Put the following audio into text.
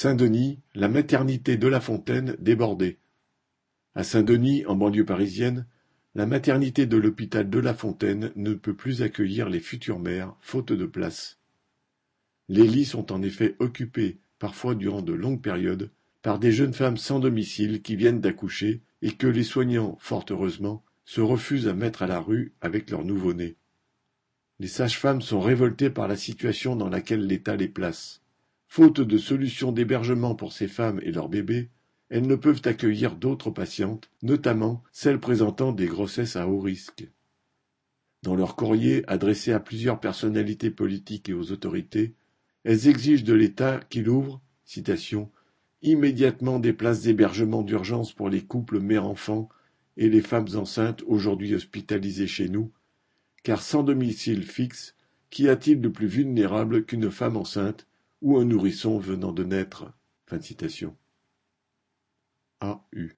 Saint-Denis, la maternité de La Fontaine débordée. À Saint-Denis, en banlieue parisienne, la maternité de l'hôpital de La Fontaine ne peut plus accueillir les futures mères, faute de place. Les lits sont en effet occupés, parfois durant de longues périodes, par des jeunes femmes sans domicile qui viennent d'accoucher et que les soignants, fort heureusement, se refusent à mettre à la rue avec leur nouveau-né. Les sages-femmes sont révoltées par la situation dans laquelle l'État les place. Faute de solution d'hébergement pour ces femmes et leurs bébés, elles ne peuvent accueillir d'autres patientes, notamment celles présentant des grossesses à haut risque. Dans leur courrier adressé à plusieurs personnalités politiques et aux autorités, elles exigent de l'État qu'il ouvre citation, immédiatement des places d'hébergement d'urgence pour les couples mère-enfant et les femmes enceintes aujourd'hui hospitalisées chez nous, car sans domicile fixe, qu'y a-t-il de plus vulnérable qu'une femme enceinte ou un nourrisson venant de naître. Fin de A. U.